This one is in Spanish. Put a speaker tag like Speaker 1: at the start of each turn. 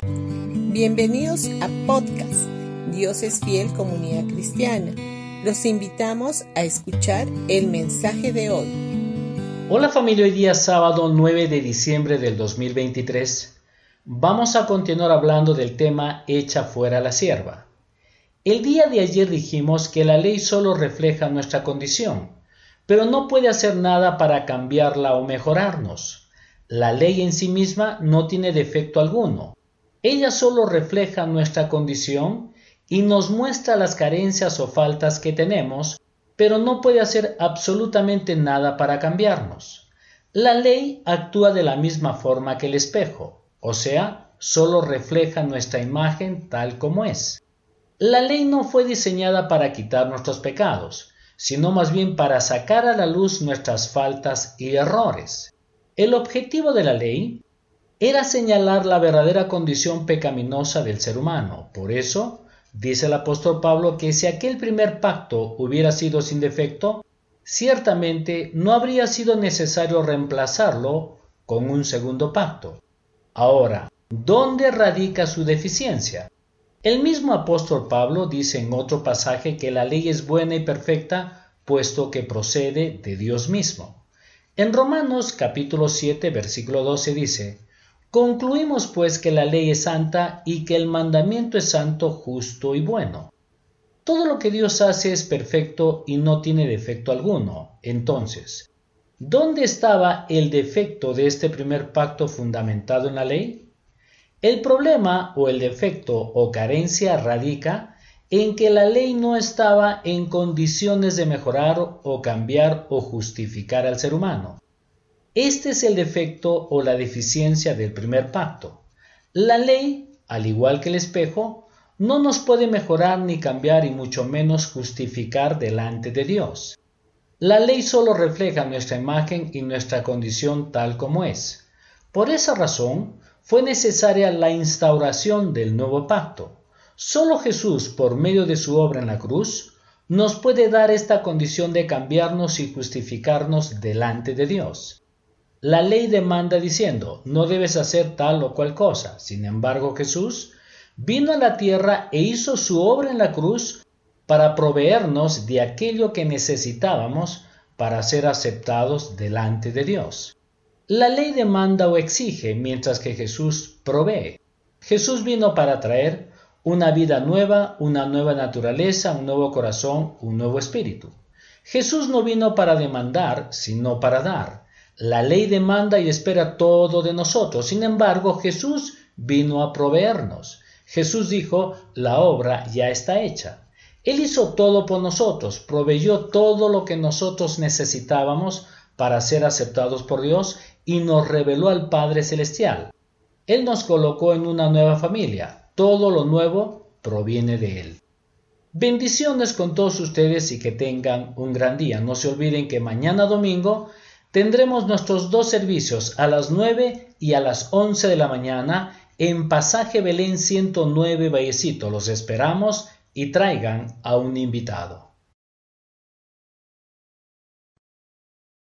Speaker 1: Bienvenidos a podcast Dios es fiel comunidad cristiana. Los invitamos a escuchar el mensaje de hoy.
Speaker 2: Hola familia, hoy día sábado 9 de diciembre del 2023 vamos a continuar hablando del tema Echa fuera la sierva. El día de ayer dijimos que la ley solo refleja nuestra condición, pero no puede hacer nada para cambiarla o mejorarnos. La ley en sí misma no tiene defecto alguno, ella solo refleja nuestra condición y nos muestra las carencias o faltas que tenemos, pero no puede hacer absolutamente nada para cambiarnos. La ley actúa de la misma forma que el espejo, o sea, solo refleja nuestra imagen tal como es. La ley no fue diseñada para quitar nuestros pecados, sino más bien para sacar a la luz nuestras faltas y errores. El objetivo de la ley era señalar la verdadera condición pecaminosa del ser humano. Por eso, dice el apóstol Pablo que si aquel primer pacto hubiera sido sin defecto, ciertamente no habría sido necesario reemplazarlo con un segundo pacto. Ahora, ¿dónde radica su deficiencia? El mismo apóstol Pablo dice en otro pasaje que la ley es buena y perfecta, puesto que procede de Dios mismo. En Romanos capítulo 7, versículo 12 dice, Concluimos pues que la ley es santa y que el mandamiento es santo, justo y bueno. Todo lo que Dios hace es perfecto y no tiene defecto alguno. Entonces, ¿dónde estaba el defecto de este primer pacto fundamentado en la ley? El problema o el defecto o carencia radica en que la ley no estaba en condiciones de mejorar o cambiar o justificar al ser humano. Este es el defecto o la deficiencia del primer pacto. La ley, al igual que el espejo, no nos puede mejorar ni cambiar y mucho menos justificar delante de Dios. La ley solo refleja nuestra imagen y nuestra condición tal como es. Por esa razón, fue necesaria la instauración del nuevo pacto. Solo Jesús, por medio de su obra en la cruz, nos puede dar esta condición de cambiarnos y justificarnos delante de Dios. La ley demanda diciendo, no debes hacer tal o cual cosa. Sin embargo, Jesús vino a la tierra e hizo su obra en la cruz para proveernos de aquello que necesitábamos para ser aceptados delante de Dios. La ley demanda o exige, mientras que Jesús provee. Jesús vino para traer una vida nueva, una nueva naturaleza, un nuevo corazón, un nuevo espíritu. Jesús no vino para demandar, sino para dar. La ley demanda y espera todo de nosotros. Sin embargo, Jesús vino a proveernos. Jesús dijo, la obra ya está hecha. Él hizo todo por nosotros, proveyó todo lo que nosotros necesitábamos para ser aceptados por Dios y nos reveló al Padre Celestial. Él nos colocó en una nueva familia. Todo lo nuevo proviene de Él. Bendiciones con todos ustedes y que tengan un gran día. No se olviden que mañana domingo Tendremos nuestros dos servicios a las 9 y a las 11 de la mañana en Pasaje Belén 109 Vallecito. Los esperamos y traigan a un invitado.